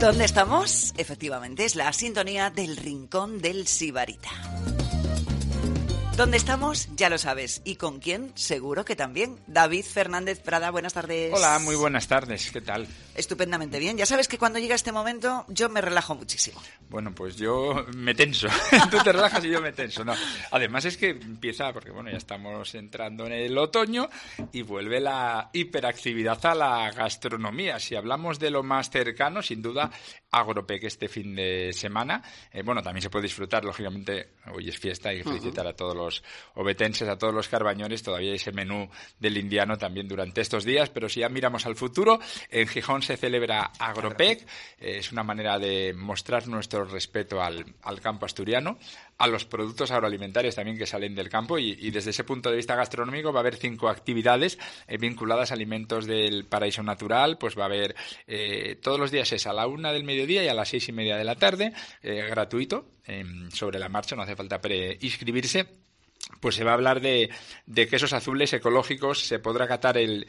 ¿Dónde estamos? Efectivamente, es la sintonía del Rincón del Sibarita. ¿Dónde estamos? Ya lo sabes. ¿Y con quién? Seguro que también. David Fernández Prada, buenas tardes. Hola, muy buenas tardes. ¿Qué tal? Estupendamente bien. Ya sabes que cuando llega este momento yo me relajo muchísimo. Bueno, pues yo me tenso. Tú te relajas y yo me tenso. No. Además es que empieza, porque bueno, ya estamos entrando en el otoño y vuelve la hiperactividad a la gastronomía. Si hablamos de lo más cercano, sin duda, Agropec este fin de semana. Eh, bueno, también se puede disfrutar, lógicamente, hoy es fiesta y felicitar a todos los obetenses, a todos los carbañones, todavía ese menú del indiano también durante estos días, pero si ya miramos al futuro, en Gijón se celebra Agropec, es una manera de mostrar nuestro respeto al, campo asturiano, a los productos agroalimentarios también que salen del campo y, desde ese punto de vista gastronómico va a haber cinco actividades eh, vinculadas a alimentos del paraíso natural, pues va a haber eh, todos los días es a la una del mediodía y a las seis y media de la tarde, gratuito, em, sobre la marcha, no hace falta preinscribirse pues se va a hablar de, quesos azules ecológicos, se podrá catar el,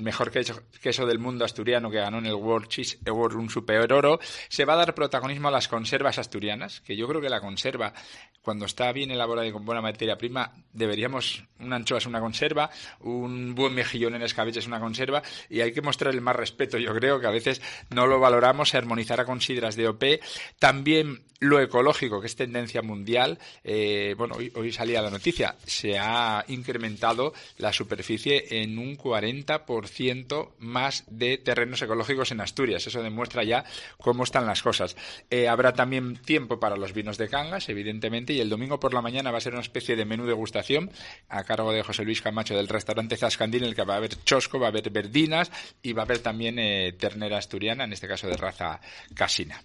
mejor queso, del mundo asturiano que ganó en el World Cheese Award un super oro, se va a dar protagonismo a las conservas asturianas, que yo creo que la conserva, cuando está bien elaborada y con buena materia prima, deberíamos, una anchoa es una conserva, un buen mejillón en escabeche es una conserva, y hay que mostrar el más respeto, yo creo que a veces no lo valoramos, se armonizará con sidras de OP, también lo ecológico, que es tendencia mundial, eh, bueno, hoy, hoy salía la noticia, se ha incrementado la superficie en un 40% más de terrenos ecológicos en Asturias. Eso demuestra ya cómo están las cosas. Eh, habrá también tiempo para los vinos de Cangas, evidentemente, y el domingo por la mañana va a ser una especie de menú degustación a cargo de José Luis Camacho del restaurante Zascandín, en el que va a haber chosco, va a haber verdinas y va a haber también eh, ternera asturiana, en este caso de raza casina.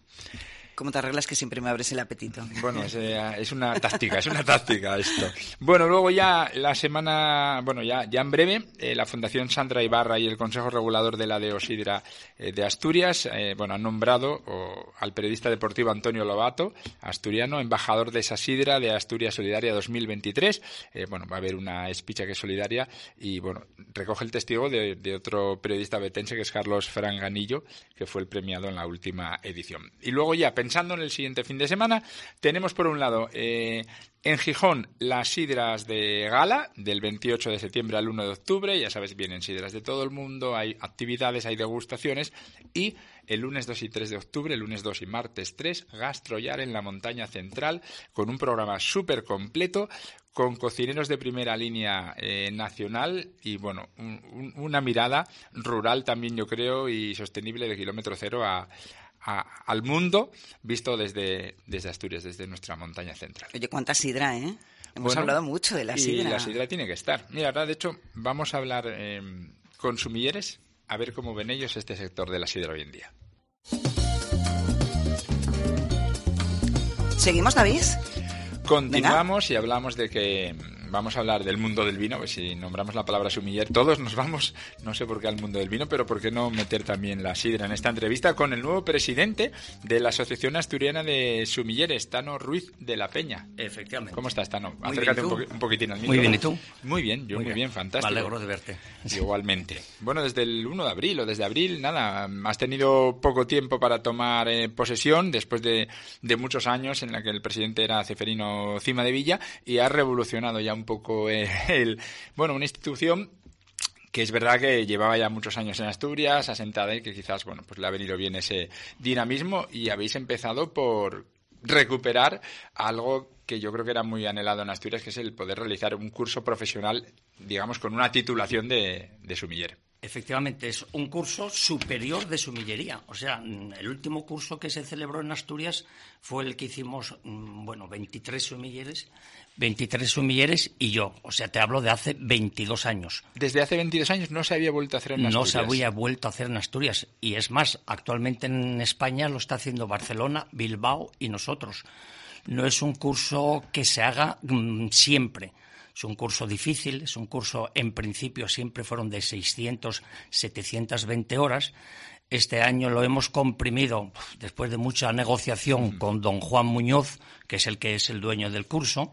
¿Cómo te arreglas que siempre me abres el apetito? Bueno, es, eh, una táctica, es una táctica esto. Bueno, luego ya la semana, bueno, ya, ya en breve, eh, la Fundación Sandra Ibarra y el Consejo Regulador de la Deosidra eh, de Asturias, bueno, han nombrado al periodista deportivo Antonio Lobato, asturiano, embajador de esa sidra de Asturias Solidaria 2023. bueno, va a haber una espicha que es solidaria y, bueno, recoge el testigo de, de otro periodista betense que es Carlos Franganillo, que fue el premiado en la última edición. Y luego ya, pensando en el siguiente fin de semana, tenemos por un lado eh, en Gijón las sidras de gala del 28 de septiembre al 1 de octubre. Ya sabes, vienen sidras de todo el mundo, hay actividades, hay degustaciones y el lunes 2 y 3 de octubre, el lunes 2 y martes 3, Gastrollar en la montaña central con un programa súper completo con cocineros de primera línea eh, nacional y bueno, una mirada rural también yo creo y sostenible de kilómetro cero a, al mundo visto desde, desde Asturias, desde nuestra montaña central. Oye, cuánta sidra, ¿eh? Hemos hablado mucho de la sidra. Y la sidra tiene que estar. Mira, ahora de hecho vamos a hablar eh, con sumilleres a ver cómo ven ellos este sector de la sidra hoy en día. ¿Seguimos, David? Continuamos y hablamos de que vamos a hablar del mundo del vino, pues si nombramos la palabra sumiller, todos nos vamos, no sé por qué al mundo del vino, pero por qué no meter también la sidra en esta entrevista con el nuevo presidente de la Asociación Asturiana de Sumilleres, Tano Ruiz de la Peña. Efectivamente. ¿Cómo estás, Tano? Acércate un, poquitín al micro. Muy bien, ¿y tú? Muy bien, yo muy, bien. fantástico. Me alegro de verte. Igualmente. Bueno, desde el 1 de abril o desde abril, nada, has tenido poco tiempo para tomar eh, posesión después de, de muchos años en la que el presidente era Ceferino Cima de Villa y has revolucionado ya un poco el, bueno, una institución que es verdad que llevaba ya muchos años en Asturias, asentada y que quizás, bueno, pues le ha venido bien ese dinamismo y habéis empezado por recuperar algo que yo creo que era muy anhelado en Asturias, que es el poder realizar un curso profesional, digamos, con una titulación de, de sumiller. Efectivamente, es un curso superior de sumillería. O sea, el último curso que se celebró en Asturias fue el que hicimos, mm, bueno, 23 sumilleres 23 sumilleres y yo. O sea, te hablo de hace 22 años. Desde hace 22 años no se había vuelto a hacer en Asturias. No se había vuelto a hacer en Asturias. Y es más, actualmente en España lo está haciendo Barcelona, Bilbao y nosotros. No es un curso que se haga mm, siempre. Es un curso difícil, es un curso, en principio, siempre fueron de 600, 720 horas. Este año lo hemos comprimido después de mucha negociación con don Juan Muñoz, que es el que es el dueño del curso.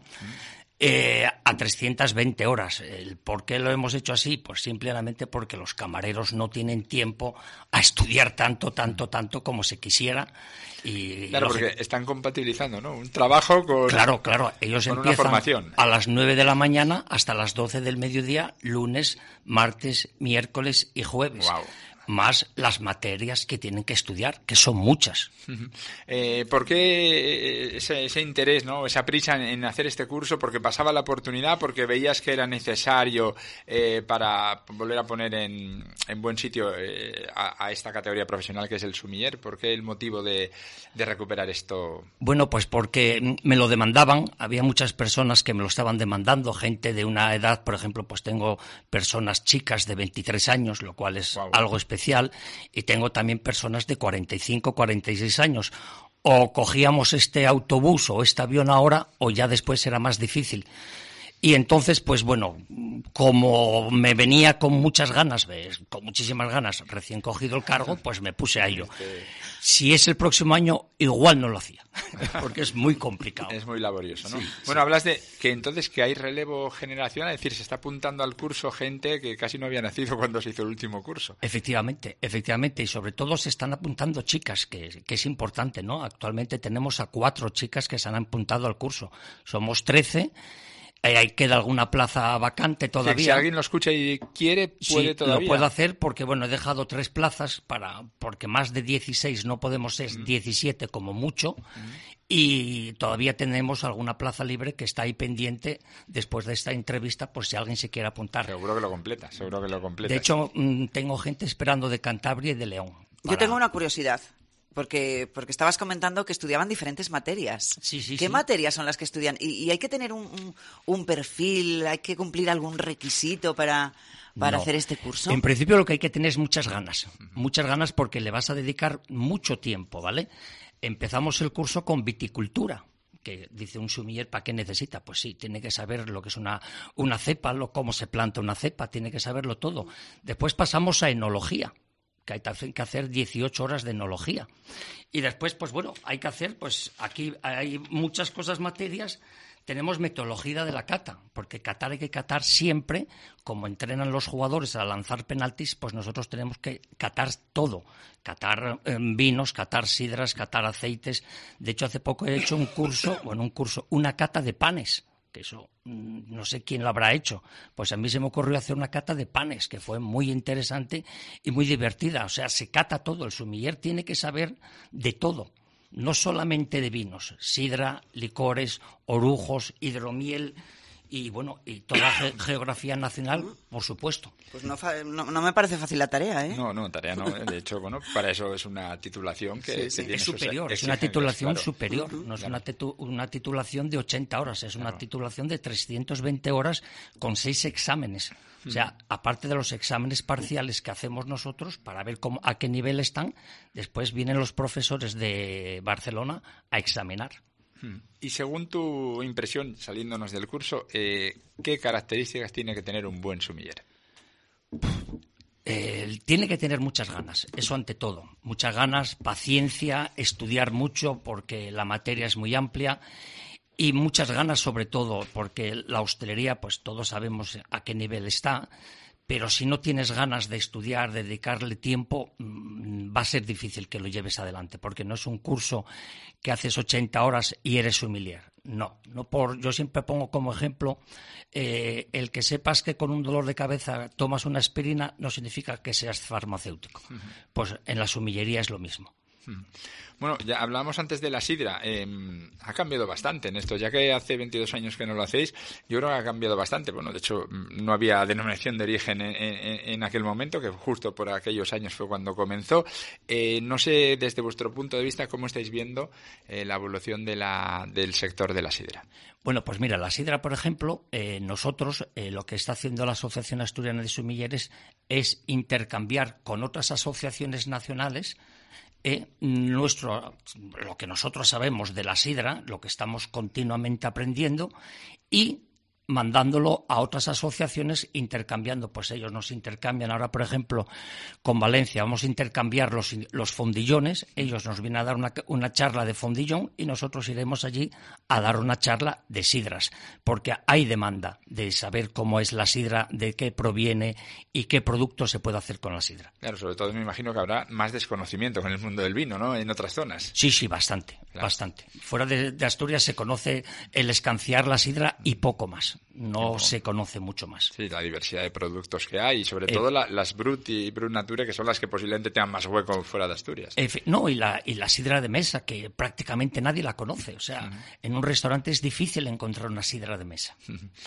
Eh, a 320 horas. El ¿Por qué lo hemos hecho así? Pues simplemente porque los camareros no tienen tiempo a estudiar tanto, tanto, tanto como se quisiera. Y, claro, porque están compatibilizando, ¿no? Un trabajo con. Claro, claro. Ellos empiezan a las 9 de la mañana hasta las 12 del mediodía, lunes, martes, miércoles y jueves más las materias que tienen que estudiar, que son muchas. Eh, ¿Por qué ese, interés, ¿no? esa prisa en, hacer este curso? ¿Porque pasaba la oportunidad? ¿Porque veías que era necesario eh, para volver a poner en, buen sitio eh, a, esta categoría profesional que es el sumiller? ¿Por qué el motivo de, de recuperar esto? Bueno, pues porque me lo demandaban. Había muchas personas que me lo estaban demandando, gente de una edad, por ejemplo, pues tengo personas chicas de 23 años, lo cual es algo especial y tengo también personas de 45, 46 años. O cogíamos este autobús o este avión ahora o ya después era más difícil. Y entonces, pues bueno, como me venía con muchas ganas, con muchísimas ganas, recién cogido el cargo, pues me puse a ello. Este, si es el próximo año, igual no lo hacía, porque es muy complicado. Es muy laborioso, ¿no? bueno, hablas de que entonces que hay relevo generacional, es decir, se está apuntando al curso gente que casi no había nacido cuando se hizo el último curso. Efectivamente, efectivamente, y sobre todo se están apuntando chicas, que, es importante, ¿no? Actualmente tenemos a cuatro chicas que se han apuntado al curso. Somos trece ahí queda alguna plaza vacante todavía. si alguien lo escucha y quiere, puede sí, todavía. Lo puedo hacer porque, bueno, he dejado tres plazas para, porque más de 16 no podemos ser, 17 como mucho. Y todavía tenemos alguna plaza libre que está ahí pendiente después de esta entrevista por si alguien se quiere apuntar. Seguro que lo completa, seguro que lo completa. De hecho, mm, tengo gente esperando de Cantabria y de León. Yo tengo una curiosidad. Porque, porque estabas comentando que estudiaban diferentes materias. Sí, sí, ¿Qué materias son las que estudian? ¿Y, hay que tener un, un, perfil, hay que cumplir algún requisito para, para hacer este curso? En principio lo que hay que tener es muchas ganas. Muchas ganas porque le vas a dedicar mucho tiempo, ¿vale? Empezamos el curso con viticultura que dice un sumiller, ¿para qué necesita? Pues sí, tiene que saber lo que es una, una cepa, lo, cómo se planta una cepa, tiene que saberlo todo. Después pasamos a enología, que hay que hacer 18 horas de enología. Y después, pues bueno, hay que hacer, pues aquí hay muchas cosas, materias. Tenemos metodología de la cata, porque catar hay que catar siempre, como entrenan los jugadores a lanzar penaltis, pues nosotros tenemos que catar todo. Catar eh, vinos, catar sidras, catar aceites. De hecho, hace poco he hecho un curso, bueno, un curso, una cata de panes que eso no sé quién lo habrá hecho. Pues a mí se me ocurrió hacer una cata de panes, que fue muy interesante y muy divertida. O sea, se cata todo. El sumiller tiene que saber de todo, no solamente de vinos, sidra, licores, orujos, hidromiel y bueno, y toda la geografía nacional, por supuesto. Pues no, no, me parece fácil la tarea, ¿eh? No, no, tarea no. De hecho, bueno, para eso es una titulación que, es superior, es una titulación superior, no es una, una, titulación de 80 horas, es una titulación de 320 horas con seis exámenes. O sea, aparte de los exámenes parciales que hacemos nosotros para ver cómo, a qué nivel están, después vienen los profesores de Barcelona a examinar. Hmm. Y según tu impresión, saliéndonos del curso, eh, ¿qué características tiene que tener un buen sumiller? Eh, tiene que tener muchas ganas, eso ante todo. Muchas ganas, paciencia, estudiar mucho porque la materia es muy amplia y muchas ganas sobre todo porque la hostelería, pues todos sabemos a qué nivel está pero si no tienes ganas de estudiar, de dedicarle tiempo, mm, va a ser difícil que lo lleves adelante, porque no es un curso que haces 80 horas y eres humiliar. No, no por, yo siempre pongo como ejemplo eh, el que sepas que con un dolor de cabeza tomas una aspirina no significa que seas farmacéutico. Pues en la sumillería es lo mismo. Bueno, ya hablábamos antes de la sidra. Em, ha cambiado bastante en esto, ya que hace 22 años que no lo hacéis. Yo creo que ha cambiado bastante. Bueno, de hecho, mm, no había denominación de origen en, aquel momento, que justo por aquellos años fue cuando comenzó. Eh, no sé, desde vuestro punto de vista, cómo estáis viendo eh, la evolución del sector de la sidra. Bueno, pues mira, la sidra, por ejemplo, eh, nosotros lo que está haciendo la Asociación Asturiana de Sumilleres es intercambiar con otras asociaciones nacionales nuestro, lo que nosotros sabemos de la sidra, lo que estamos continuamente aprendiendo, y mandándolo a otras asociaciones intercambiando. Pues ellos nos intercambian. Ahora, por ejemplo, con Valencia vamos a intercambiar los, los fondillones. Ellos nos vienen a dar una, una, charla de fondillón y nosotros iremos allí a dar una charla de sidras. Porque hay demanda de saber cómo es la sidra, de qué proviene y qué producto se puede hacer con la sidra. Claro, sobre todo me imagino que habrá más desconocimiento con el mundo del vino, ¿no? En otras zonas. Sí, sí, bastante, bastante. Fuera de, de Asturias se conoce el escanciar la sidra y poco más no se conoce mucho más. Sí, la diversidad de productos que hay y sobre todo las Brut y Brut Nature que son las que posiblemente tengan más hueco fuera de Asturias. no, y la, y la sidra de mesa que prácticamente nadie la conoce. O sea, en un restaurante es difícil encontrar una sidra de mesa.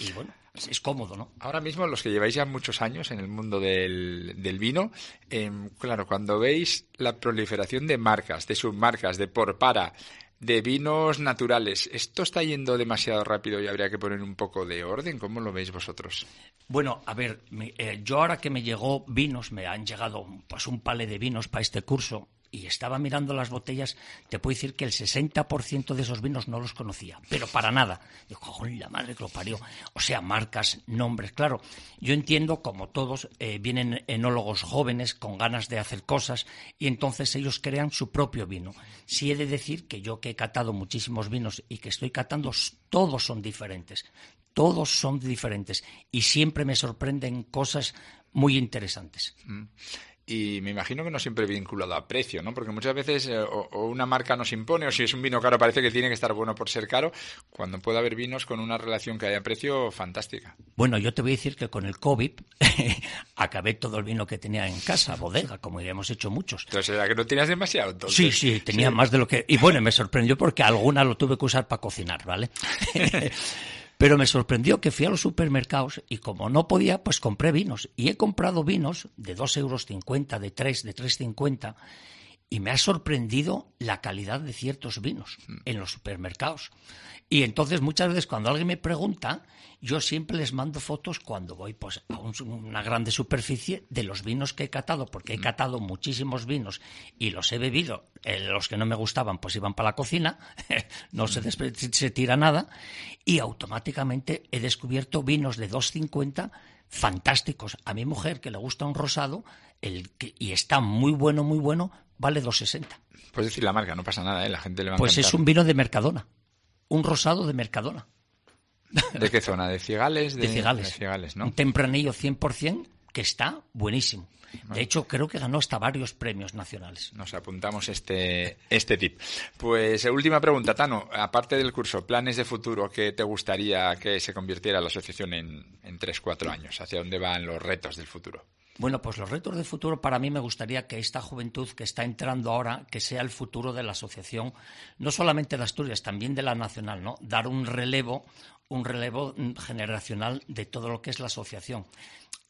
Y bueno, es, cómodo, ¿no? Ahora mismo, los que lleváis ya muchos años en el mundo del, vino, em, claro, cuando veis la proliferación de marcas, de submarcas, de por para, de vinos naturales. ¿Esto está yendo demasiado rápido y habría que poner un poco de orden? ¿Cómo lo veis vosotros? Bueno, a ver, eh, yo ahora que me llegó vinos, me han llegado pues un pale de vinos para este curso y estaba mirando las botellas, te puedo decir que el 60% de esos vinos no los conocía, pero para nada. Digo, la madre que lo parió. O sea, marcas, nombres. Claro, yo entiendo, como todos, eh, vienen enólogos jóvenes con ganas de hacer cosas y entonces ellos crean su propio vino. Sí he de decir que yo que he catado muchísimos vinos y que estoy catando, todos son diferentes. Todos son diferentes y siempre me sorprenden cosas muy interesantes. Mm. Y me imagino que no siempre vinculado a precio, ¿no? Porque muchas veces eh, o, una marca nos impone, o si es un vino caro parece que tiene que estar bueno por ser caro, cuando puede haber vinos con una relación que haya precio fantástica. Bueno, yo te voy a decir que con el COVID acabé todo el vino que tenía en casa, bodega, como ya hemos hecho muchos. Entonces, ¿era que no tenías demasiado? Sí, sí, tenía más de lo que... Y bueno, me sorprendió porque alguna lo tuve que usar para cocinar, ¿vale? Pero me sorprendió que fui a los supermercados y como no podía, pues compré vinos. Y he comprado vinos de 2,50 euros, de 3, de 3,50 y me ha sorprendido la calidad de ciertos vinos en los supermercados. Y entonces muchas veces cuando alguien me pregunta, yo siempre les mando fotos cuando voy pues, a una grande superficie de los vinos que he catado, porque he catado muchísimos vinos y los he bebido. Eh, los que no me gustaban pues iban para la cocina, no se, se tira nada, y automáticamente he descubierto vinos de 2,50 fantásticos. A mi mujer, que le gusta un rosado, el y está muy bueno, muy bueno, vale 2,60. Puedes decir la marca, no pasa nada, ¿eh? la gente le va a Pues es un vino de Mercadona, un rosado de Mercadona. ¿De qué zona? ¿De Cigales? De, Cigales. ¿no? Un tempranillo 100% que está buenísimo. De hecho, creo que ganó hasta varios premios nacionales. Nos apuntamos este, este tip. Pues eh, última pregunta, Tano. Aparte del curso, planes de futuro, ¿qué te gustaría que se convirtiera la asociación en, en 3-4 años? ¿Hacia dónde van los retos del futuro? Bueno, pues los retos de futuro para mí me gustaría que esta juventud que está entrando ahora, que sea el futuro de la asociación, no solamente de Asturias, también de la nacional, ¿no? Dar un relevo, un relevo generacional de todo lo que es la asociación.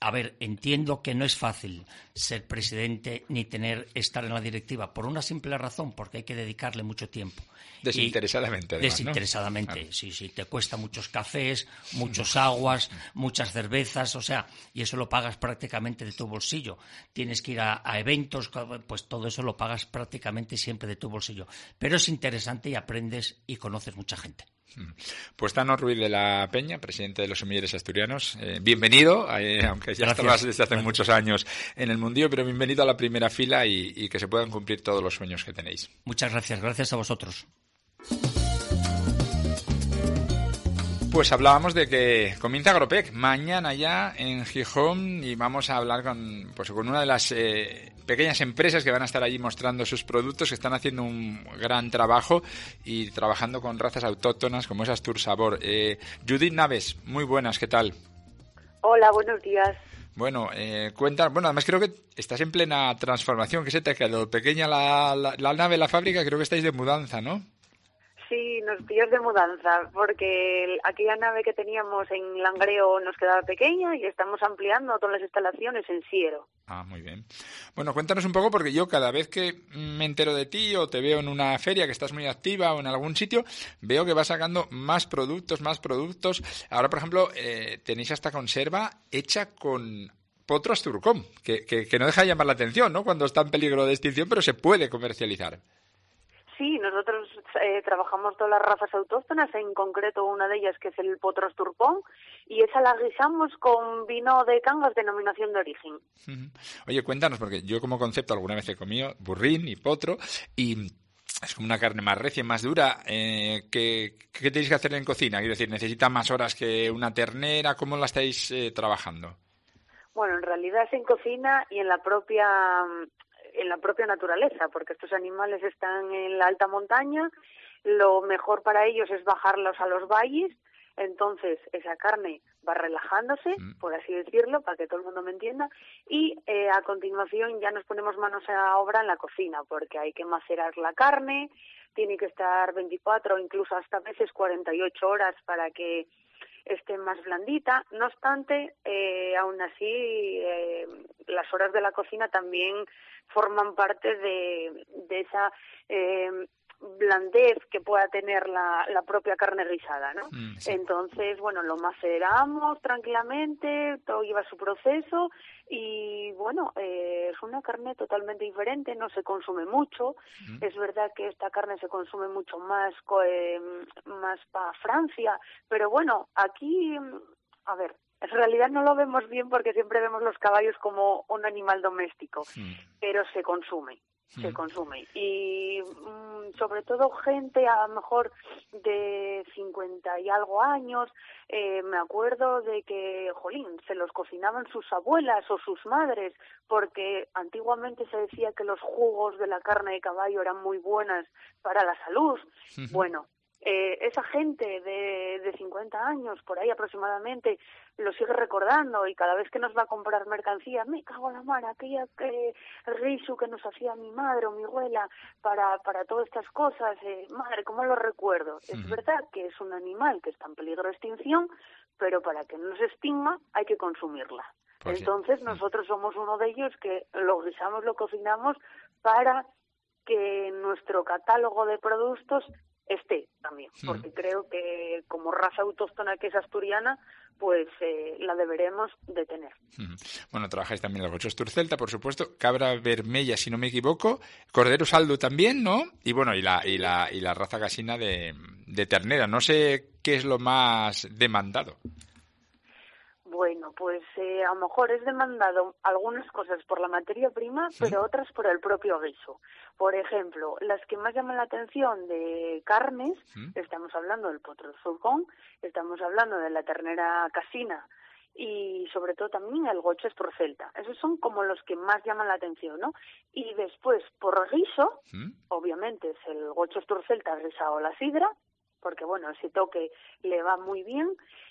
A ver, entiendo que no es fácil ser presidente ni tener estar en la directiva por una simple razón, porque hay que dedicarle mucho tiempo. Desinteresadamente. desinteresadamente, sí, sí. Te cuesta muchos cafés, muchos aguas, muchas cervezas, o sea, y eso lo pagas prácticamente de tu bolsillo. Tienes que ir a, a eventos, pues todo eso lo pagas prácticamente siempre de tu bolsillo. Pero es interesante y aprendes y conoces mucha gente. Pues Tano Ruiz de la Peña, presidente de los semilleres asturianos, eh, bienvenido, eh, aunque ya estabas desde hace muchos años en el mundillo, pero bienvenido a la primera fila y que se puedan cumplir todos los sueños que tenéis. Muchas gracias, gracias a vosotros. Pues hablábamos de que comienza Agropec mañana ya en Gijón y vamos a hablar con, pues, con una de las eh, pequeñas empresas que van a estar allí mostrando sus productos, que están haciendo un gran trabajo y trabajando con razas autóctonas como es Astur Sabor. Eh, Judith Naves, muy buenas, ¿qué tal? Hola, buenos días. Bueno, eh, cuenta, bueno, además creo que estás en plena transformación, que se te ha quedado pequeña la, la, la nave, la fábrica, creo que estáis de mudanza, ¿no? Sí, nos pillas de mudanza, porque aquella nave que teníamos en Langreo nos quedaba pequeña y estamos ampliando todas las instalaciones en Siero. Ah, muy bien. Bueno, cuéntanos un poco, porque yo cada vez que me entero de ti o te veo en una feria que estás muy activa o en algún sitio, veo que vas sacando más productos, más productos. Ahora, por ejemplo, eh, tenéis esta conserva hecha con potros turcom, que, que, que no deja de llamar la atención, ¿no? Cuando está en peligro de extinción, pero se puede comercializar. Sí, nosotros eh, trabajamos todas las razas autóctonas, en concreto una de ellas que es el potro turpón, y esa la guisamos con vino de Cangas, denominación de origen. Oye, cuéntanos, porque yo como concepto alguna vez he comido burrín y potro, y es como una carne más recia, más dura. Eh, ¿qué, tenéis que hacer en cocina? Quiero decir, ¿necesita más horas que una ternera? ¿Cómo la estáis eh, trabajando? Bueno, en realidad es en cocina y en la propia en la propia naturaleza, porque estos animales están en la alta montaña, lo mejor para ellos es bajarlos a los valles, entonces esa carne va relajándose, mm. por así decirlo, para que todo el mundo me entienda, y eh, a continuación ya nos ponemos manos a obra en la cocina, porque hay que macerar la carne, tiene que estar 24 o incluso hasta veces 48 horas para que esté más blandita. No obstante, eh, aún así, eh, las horas de la cocina también forman parte de, de esa eh, blandez que pueda tener la, la propia carne guisada, ¿no? Mm, Entonces, bueno, lo maceramos tranquilamente, todo lleva su proceso y, bueno, eh, es una carne totalmente diferente, no se consume mucho. Mm. Es verdad que esta carne se consume mucho más, eh, más para Francia, pero bueno, aquí, a ver, en realidad no lo vemos bien porque siempre vemos los caballos como un animal doméstico, mm. pero se consume se consume. Y mm, sobre todo gente a lo mejor de 50 y algo años, eh, me acuerdo de que, jolín, se los cocinaban sus abuelas o sus madres, porque antiguamente se decía que los jugos de la carne de caballo eran muy buenas para la salud. Bueno, eh, esa gente de, de 50 años, por ahí aproximadamente, lo sigue recordando y cada vez que nos va a comprar mercancía, me cago en la mar, aquella que, risu que nos hacía mi madre o mi abuela para, para todas estas cosas, eh, madre, ¿cómo lo recuerdo? Es verdad que es un animal que está en peligro de extinción, pero para que no se extinga hay que consumirla. Pues Entonces nosotros somos uno de ellos que lo guisamos, lo cocinamos para que nuestro catálogo de productos esté también, porque creo que como raza autóctona que es asturiana, pues eh, la deberemos de tener. Bueno, trabajáis también el gocho turcelta, por supuesto, cabra vermella, si no me equivoco, cordero saldo también, ¿no? Y bueno, y la, y la, y la raza gasina de, de ternera. No sé qué es lo más demandado. Bueno, pues eh, a lo mejor es demandado algunas cosas por la materia prima, pero otras por el propio guiso. Por ejemplo, las que más llaman la atención de carnes, estamos hablando del potro estamos hablando de la ternera casina y sobre todo también el gocho celta. Esos son como los que más llaman la atención, ¿no? Y después, por guiso, obviamente es el gocho celta risado o la sidra, porque bueno, ese toque le va muy bien.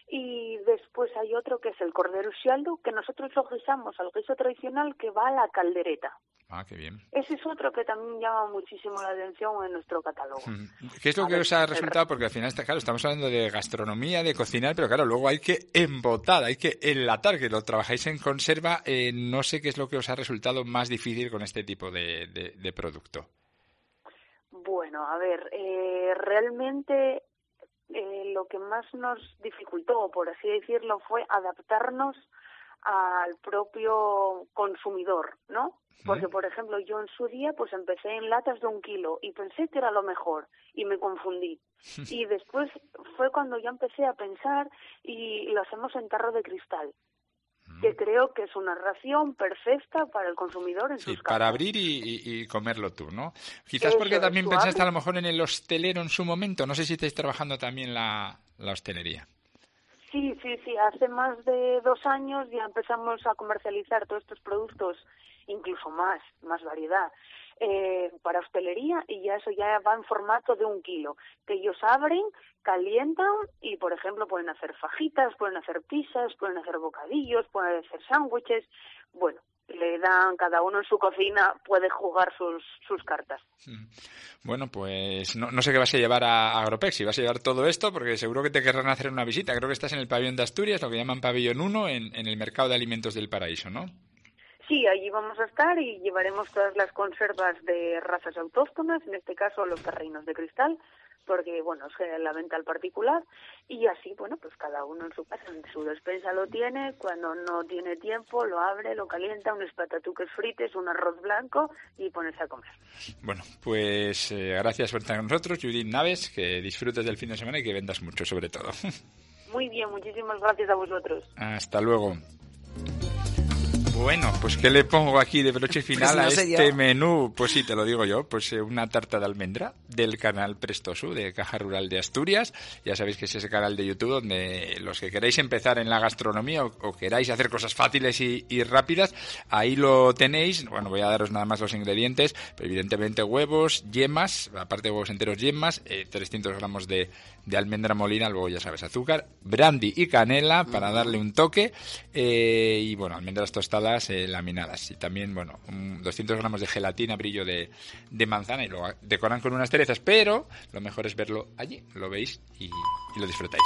Y después hay otro que es el cordero xialdo, que nosotros lo guisamos al guiso tradicional que va a la caldereta. Ah, qué bien. Ese es otro que también llama muchísimo la atención en nuestro catálogo. ¿Qué es lo que os ha resultado? Porque al final, está claro, estamos hablando de gastronomía, de cocinar, pero claro, luego hay que embotar, hay que enlatar, que lo trabajáis en conserva. Eh, no sé qué es lo que os ha resultado más difícil con este tipo de, de producto. Bueno, a ver, eh, realmente eh, lo que más nos dificultó, por así decirlo, fue adaptarnos al propio consumidor, ¿no? Porque, por ejemplo, yo en su día, pues empecé en latas de un kilo y pensé que era lo mejor y me confundí. Y después fue cuando ya empecé a pensar y lo hacemos en tarro de cristal que creo que es una ración perfecta para el consumidor en sus para abrir y, comerlo tú, ¿no? Quizás porque también pensaste a lo mejor en el hostelero en su momento. No sé si estáis trabajando también la, la hostelería. Sí, sí, sí. Hace más de dos años ya empezamos a comercializar todos estos productos, incluso más, más variedad eh, para hostelería y ya eso ya va en formato de un kilo, que ellos abren, calientan y, por ejemplo, pueden hacer fajitas, pueden hacer pizzas, pueden hacer bocadillos, pueden hacer sándwiches, bueno, le dan cada uno en su cocina puede jugar sus, sus cartas. Mm. Bueno, pues no, no sé qué vas a llevar a Agropex, si vas a llevar todo esto, porque seguro que te querrán hacer una visita. Creo que estás en el pabellón de Asturias, lo que llaman pabellón 1, en, en el mercado de alimentos del paraíso, ¿no? Sí, allí vamos a estar y llevaremos todas las conservas de razas autóctonas, en este caso los terrenos de cristal, porque bueno, es la venta al particular y así, bueno, pues cada uno en su casa, en su despensa lo tiene, cuando no tiene tiempo lo abre, lo calienta, unos patatuques frites, un arroz blanco y ponerse a comer. Bueno, pues eh, gracias por estar con nosotros, Judith Naves, que disfrutes del fin de semana y que vendas mucho sobre todo. Muy bien, muchísimas gracias a vosotros. Hasta luego. Bueno, pues ¿qué le pongo aquí de broche pues final a este menú? Pues sí, te lo digo yo, pues eh, una tarta de almendra del canal Prestosu de Caja Rural de Asturias. Ya sabéis que es ese canal de YouTube donde los que queráis empezar en la gastronomía o, queráis hacer cosas fáciles y, rápidas, ahí lo tenéis. Bueno, voy a daros nada más los ingredientes, pero evidentemente huevos, yemas, aparte de huevos enteros, yemas, 300 eh, gramos de, de almendra molina, luego ya sabes, azúcar, brandy y canela para darle un toque eh, y bueno, almendras tostadas eh, laminadas y también, bueno, 200 gramos de gelatina brillo de, de, manzana y lo decoran con unas cerezas, pero lo mejor es verlo allí, lo veis y, y lo disfrutáis.